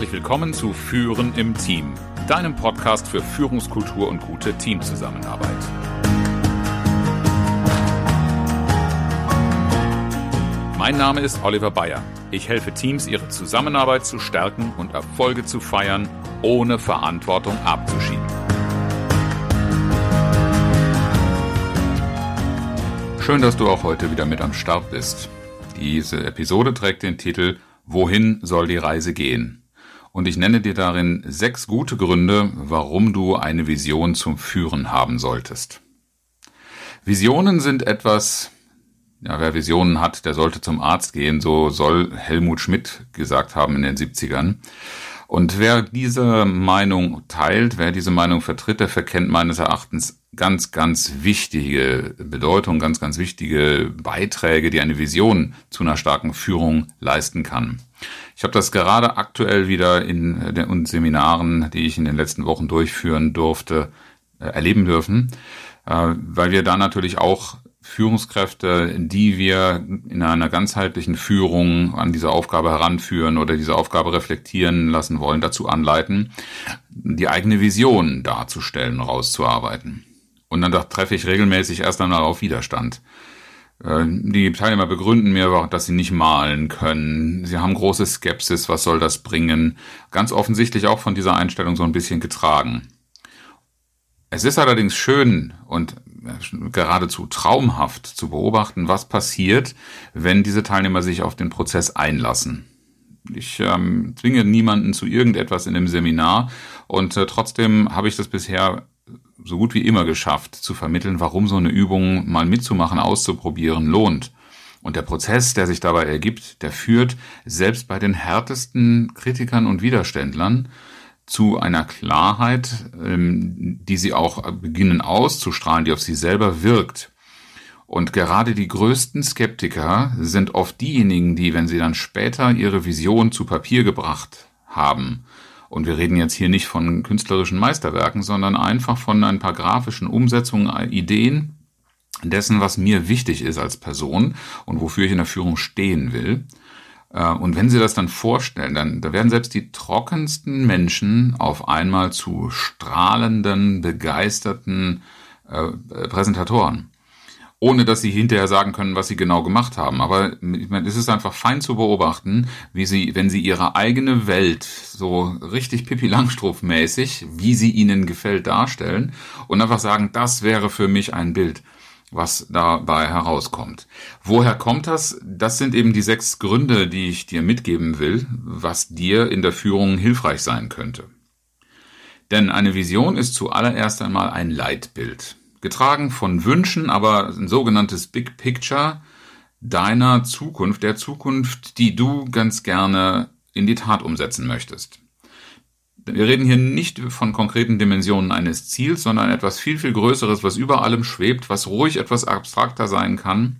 Herzlich willkommen zu Führen im Team, deinem Podcast für Führungskultur und gute Teamzusammenarbeit. Mein Name ist Oliver Bayer. Ich helfe Teams, ihre Zusammenarbeit zu stärken und Erfolge zu feiern, ohne Verantwortung abzuschieben. Schön, dass du auch heute wieder mit am Start bist. Diese Episode trägt den Titel Wohin soll die Reise gehen? Und ich nenne dir darin sechs gute Gründe, warum du eine Vision zum Führen haben solltest. Visionen sind etwas, ja, wer Visionen hat, der sollte zum Arzt gehen, so soll Helmut Schmidt gesagt haben in den 70ern. Und wer diese Meinung teilt, wer diese Meinung vertritt, der verkennt meines Erachtens ganz, ganz wichtige Bedeutung, ganz, ganz wichtige Beiträge, die eine Vision zu einer starken Führung leisten kann. Ich habe das gerade aktuell wieder in den Seminaren, die ich in den letzten Wochen durchführen durfte, äh, erleben dürfen, äh, weil wir da natürlich auch Führungskräfte, die wir in einer ganzheitlichen Führung an diese Aufgabe heranführen oder diese Aufgabe reflektieren lassen wollen, dazu anleiten, die eigene Vision darzustellen, rauszuarbeiten. Und dann treffe ich regelmäßig erst einmal auf Widerstand. Äh, die Teilnehmer begründen mir, dass sie nicht malen können. Sie haben große Skepsis, was soll das bringen? Ganz offensichtlich auch von dieser Einstellung so ein bisschen getragen. Es ist allerdings schön und geradezu traumhaft zu beobachten, was passiert, wenn diese Teilnehmer sich auf den Prozess einlassen. Ich ähm, zwinge niemanden zu irgendetwas in dem Seminar und äh, trotzdem habe ich das bisher so gut wie immer geschafft, zu vermitteln, warum so eine Übung mal mitzumachen, auszuprobieren lohnt. Und der Prozess, der sich dabei ergibt, der führt selbst bei den härtesten Kritikern und Widerständlern zu einer Klarheit, ähm, die sie auch beginnen auszustrahlen, die auf sie selber wirkt. Und gerade die größten Skeptiker sind oft diejenigen, die, wenn sie dann später ihre Vision zu Papier gebracht haben, und wir reden jetzt hier nicht von künstlerischen Meisterwerken, sondern einfach von ein paar grafischen Umsetzungen, Ideen dessen, was mir wichtig ist als Person und wofür ich in der Führung stehen will. Äh, und wenn Sie das dann vorstellen, dann da werden selbst die trockensten Menschen auf einmal zu strahlenden, begeisterten äh, Präsentatoren ohne dass sie hinterher sagen können, was sie genau gemacht haben. Aber ich meine, es ist einfach fein zu beobachten, wie sie, wenn sie ihre eigene Welt so richtig Pippi Langstrumpf mäßig, wie sie ihnen gefällt, darstellen und einfach sagen, das wäre für mich ein Bild was dabei herauskommt. Woher kommt das? Das sind eben die sechs Gründe, die ich dir mitgeben will, was dir in der Führung hilfreich sein könnte. Denn eine Vision ist zuallererst einmal ein Leitbild getragen von Wünschen, aber ein sogenanntes Big Picture deiner Zukunft, der Zukunft, die du ganz gerne in die Tat umsetzen möchtest. Wir reden hier nicht von konkreten Dimensionen eines Ziels, sondern etwas viel, viel Größeres, was über allem schwebt, was ruhig etwas abstrakter sein kann.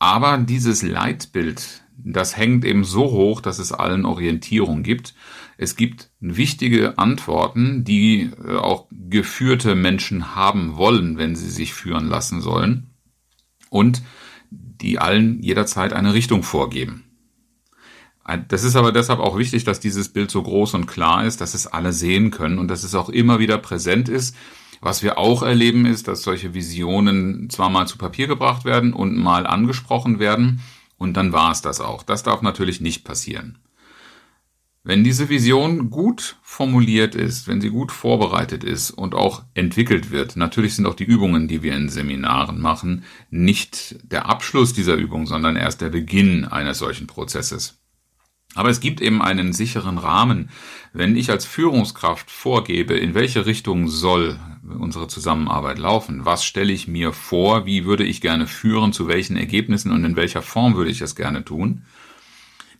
Aber dieses Leitbild, das hängt eben so hoch, dass es allen Orientierung gibt. Es gibt wichtige Antworten, die äh, auch geführte Menschen haben wollen, wenn sie sich führen lassen sollen. Und die allen jederzeit eine Richtung vorgeben. Das ist aber deshalb auch wichtig, dass dieses Bild so groß und klar ist, dass es alle sehen können und dass es auch immer wieder präsent ist. Was wir auch erleben ist, dass solche Visionen zwar mal zu Papier gebracht werden und mal angesprochen werden und dann war es das auch. Das darf natürlich nicht passieren. Wenn diese Vision gut formuliert ist, wenn sie gut vorbereitet ist und auch entwickelt wird, natürlich sind auch die Übungen, die wir in Seminaren machen, nicht der Abschluss dieser Übung, sondern erst der Beginn eines solchen Prozesses. Aber es gibt eben einen sicheren Rahmen. Wenn ich als Führungskraft vorgebe, in welche Richtung soll unsere Zusammenarbeit laufen, was stelle ich mir vor, wie würde ich gerne führen, zu welchen Ergebnissen und in welcher Form würde ich das gerne tun,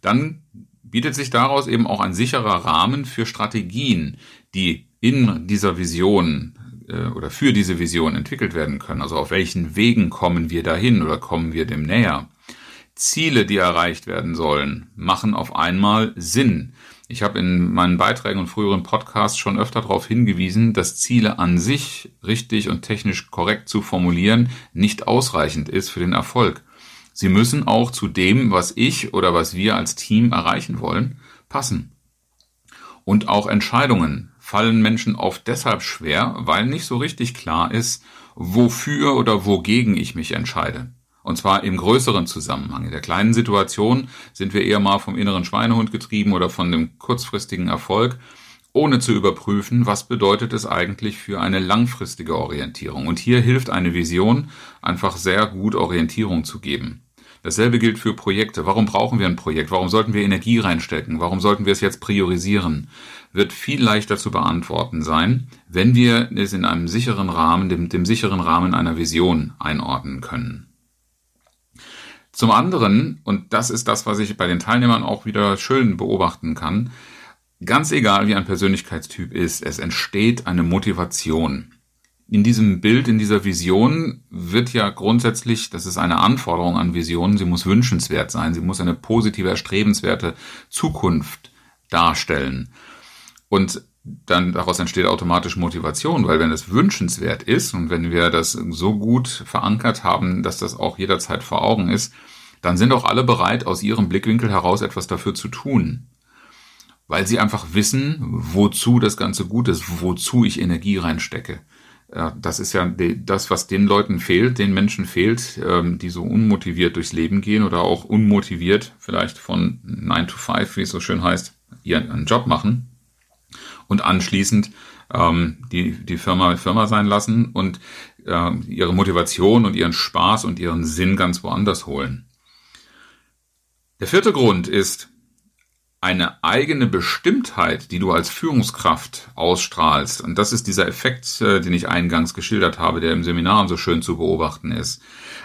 dann bietet sich daraus eben auch ein sicherer Rahmen für Strategien, die in dieser Vision äh, oder für diese Vision entwickelt werden können. Also auf welchen Wegen kommen wir dahin oder kommen wir dem näher? Ziele, die erreicht werden sollen, machen auf einmal Sinn. Ich habe in meinen Beiträgen und früheren Podcasts schon öfter darauf hingewiesen, dass Ziele an sich richtig und technisch korrekt zu formulieren nicht ausreichend ist für den Erfolg. Sie müssen auch zu dem, was ich oder was wir als Team erreichen wollen, passen. Und auch Entscheidungen fallen Menschen oft deshalb schwer, weil nicht so richtig klar ist, wofür oder wogegen ich mich entscheide. Und zwar im größeren Zusammenhang. In der kleinen Situation sind wir eher mal vom inneren Schweinehund getrieben oder von dem kurzfristigen Erfolg, ohne zu überprüfen, was bedeutet es eigentlich für eine langfristige Orientierung. Und hier hilft eine Vision einfach sehr gut Orientierung zu geben. Dasselbe gilt für Projekte. Warum brauchen wir ein Projekt? Warum sollten wir Energie reinstecken? Warum sollten wir es jetzt priorisieren? Wird viel leichter zu beantworten sein, wenn wir es in einem sicheren Rahmen, dem, dem sicheren Rahmen einer Vision einordnen können. Zum anderen, und das ist das, was ich bei den Teilnehmern auch wieder schön beobachten kann, ganz egal wie ein Persönlichkeitstyp ist, es entsteht eine Motivation. In diesem Bild, in dieser Vision wird ja grundsätzlich, das ist eine Anforderung an Visionen, sie muss wünschenswert sein, sie muss eine positive, erstrebenswerte Zukunft darstellen. Und dann daraus entsteht automatisch Motivation, weil wenn es wünschenswert ist und wenn wir das so gut verankert haben, dass das auch jederzeit vor Augen ist, dann sind auch alle bereit, aus ihrem Blickwinkel heraus etwas dafür zu tun. Weil sie einfach wissen, wozu das Ganze gut ist, wozu ich Energie reinstecke. Das ist ja das, was den Leuten fehlt, den Menschen fehlt, ähm, die so unmotiviert durchs Leben gehen oder auch unmotiviert vielleicht von 9 to 5, wie es so schön heißt, ihren Job machen und anschließend ähm, die, die Firma Firma sein lassen und äh, ihre Motivation und ihren Spaß und ihren Sinn ganz woanders holen. Der vierte Grund ist, eine eigene Bestimmtheit, die du als Führungskraft ausstrahlst, und das ist dieser Effekt, äh, den ich eingangs geschildert habe, der im Seminar so schön zu beobachten ist,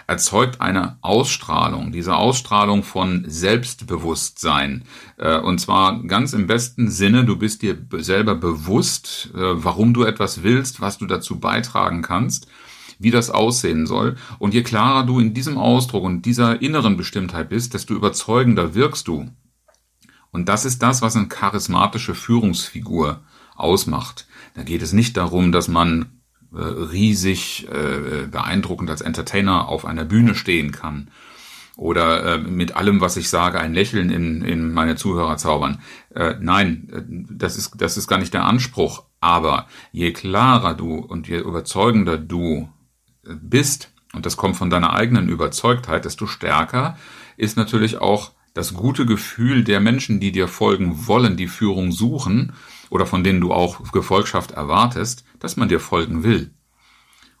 erzeugt eine Ausstrahlung, diese Ausstrahlung von Selbstbewusstsein. Äh, und zwar ganz im besten Sinne, du bist dir selber bewusst, äh, warum du etwas willst, was du dazu beitragen kannst wie das aussehen soll. Und je klarer du in diesem Ausdruck und dieser inneren Bestimmtheit bist, desto überzeugender wirkst du. Und das ist das, was eine charismatische Führungsfigur ausmacht. Da geht es nicht darum, dass man äh, riesig äh, beeindruckend als Entertainer auf einer Bühne stehen kann oder äh, mit allem, was ich sage, ein Lächeln in, in meine Zuhörer zaubern. Äh, nein, äh, das ist, das ist gar nicht der Anspruch. Aber je klarer du und je überzeugender du äh, bist, und das kommt von deiner eigenen Überzeugtheit, desto stärker ist natürlich auch das gute Gefühl der Menschen, die dir folgen wollen, die Führung suchen oder von denen du auch Gefolgschaft erwartest, dass man dir folgen will.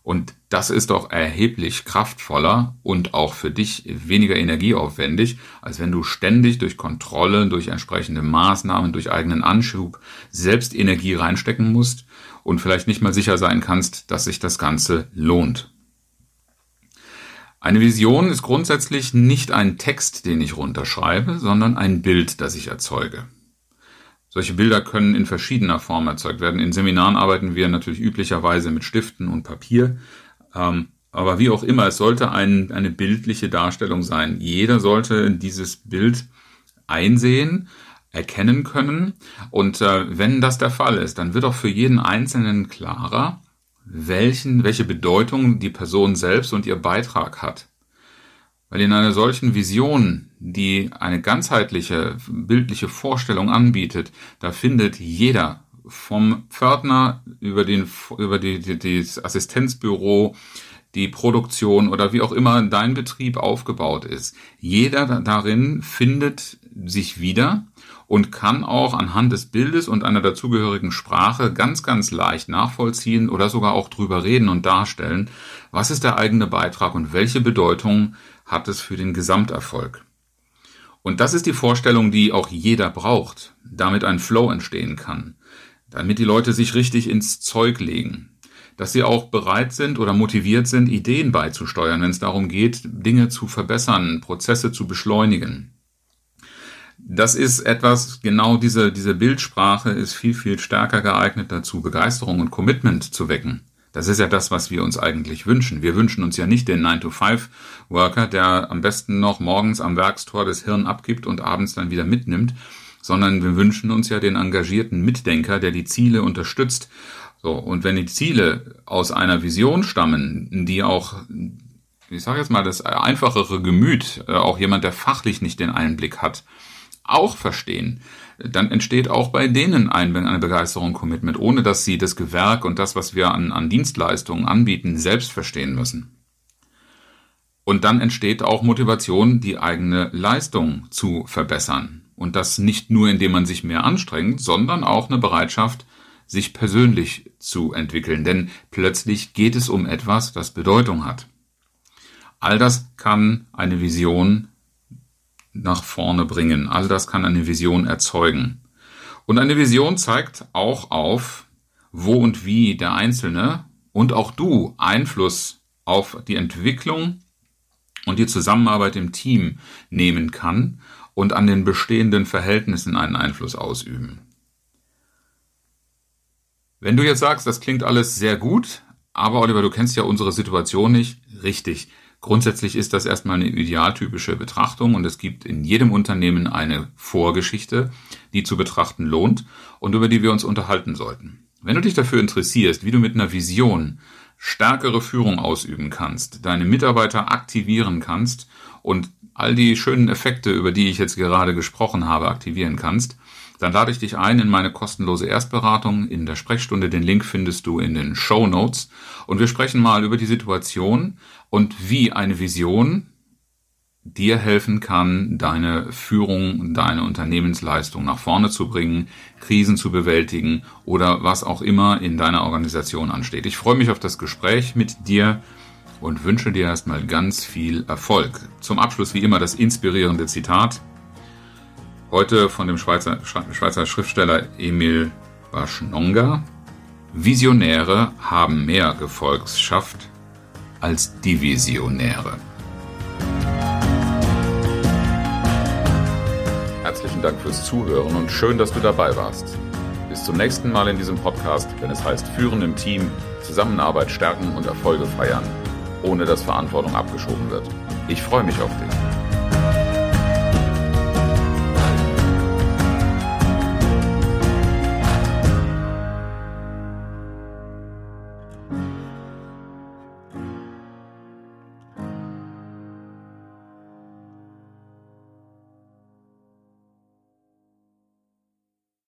Und das ist doch erheblich kraftvoller und auch für dich weniger energieaufwendig, als wenn du ständig durch Kontrolle, durch entsprechende Maßnahmen, durch eigenen Anschub selbst Energie reinstecken musst und vielleicht nicht mal sicher sein kannst, dass sich das Ganze lohnt. Eine Vision ist grundsätzlich nicht ein Text, den ich runterschreibe, sondern ein Bild, das ich erzeuge. Solche Bilder können in verschiedener Form erzeugt werden. In Seminaren arbeiten wir natürlich üblicherweise mit Stiften und Papier. Ähm, aber wie auch immer, es sollte ein, eine bildliche Darstellung sein. Jeder sollte dieses Bild einsehen, erkennen können. Und äh, wenn das der Fall ist, dann wird auch für jeden Einzelnen klarer, welchen, welche Bedeutung die Person selbst und ihr Beitrag hat. Weil in einer solchen Vision, die eine ganzheitliche, bildliche Vorstellung anbietet, da findet jeder vom Pförtner über den, über die, die, das Assistenzbüro, die Produktion oder wie auch immer dein Betrieb aufgebaut ist. Jeder darin findet sich wieder und kann auch anhand des Bildes und einer dazugehörigen Sprache ganz, ganz leicht nachvollziehen oder sogar auch drüber reden und darstellen, was ist der eigene Beitrag und welche Bedeutung hat es für den Gesamterfolg. Und das ist die Vorstellung, die auch jeder braucht, damit ein Flow entstehen kann, damit die Leute sich richtig ins Zeug legen, dass sie auch bereit sind oder motiviert sind, Ideen beizusteuern, wenn es darum geht, Dinge zu verbessern, Prozesse zu beschleunigen das ist etwas, genau diese, diese Bildsprache ist viel, viel stärker geeignet dazu, Begeisterung und Commitment zu wecken. Das ist ja das, was wir uns eigentlich wünschen. Wir wünschen uns ja nicht den 9-to-5-Worker, der am besten noch morgens am Werkstor das Hirn abgibt und abends dann wieder mitnimmt, sondern wir wünschen uns ja den engagierten Mitdenker, der die Ziele unterstützt. So, und wenn die Ziele aus einer Vision stammen, die auch, ich sage jetzt mal, das einfachere Gemüt, äh, auch jemand, der fachlich nicht den Einblick hat, auch verstehen, dann entsteht auch bei denen eine Begeisterung, Commitment, ohne dass sie das Gewerk und das, was wir an, an Dienstleistungen anbieten, selbst verstehen müssen. Und dann entsteht auch Motivation, die eigene Leistung zu verbessern. Und das nicht nur, indem man sich mehr anstrengt, sondern auch eine Bereitschaft, sich persönlich zu entwickeln. Denn plötzlich geht es um etwas, das Bedeutung hat. All das kann eine Vision nach vorne bringen. All das kann eine Vision erzeugen. Und eine Vision zeigt auch auf, wo und wie der Einzelne und auch du Einfluss auf die Entwicklung und die Zusammenarbeit im Team nehmen kann und an den bestehenden Verhältnissen einen Einfluss ausüben. Wenn du jetzt sagst, das klingt alles sehr gut, aber Oliver, du kennst ja unsere Situation nicht, richtig. Grundsätzlich ist das erstmal eine idealtypische Betrachtung und es gibt in jedem Unternehmen eine Vorgeschichte, die zu betrachten lohnt und über die wir uns unterhalten sollten. Wenn du dich dafür interessierst, wie du mit einer Vision stärkere Führung ausüben kannst, deine Mitarbeiter aktivieren kannst und all die schönen Effekte, über die ich jetzt gerade gesprochen habe, aktivieren kannst, dann lade ich dich ein in meine kostenlose Erstberatung in der Sprechstunde. Den Link findest du in den Show Notes. Und wir sprechen mal über die Situation und wie eine Vision dir helfen kann, deine Führung, deine Unternehmensleistung nach vorne zu bringen, Krisen zu bewältigen oder was auch immer in deiner Organisation ansteht. Ich freue mich auf das Gespräch mit dir und wünsche dir erstmal ganz viel Erfolg. Zum Abschluss wie immer das inspirierende Zitat. Heute von dem Schweizer, Schweizer Schriftsteller Emil Baschnonga. Visionäre haben mehr Gefolgschaft als Divisionäre. Herzlichen Dank fürs Zuhören und schön, dass du dabei warst. Bis zum nächsten Mal in diesem Podcast, wenn es heißt Führen im Team, Zusammenarbeit stärken und Erfolge feiern, ohne dass Verantwortung abgeschoben wird. Ich freue mich auf dich.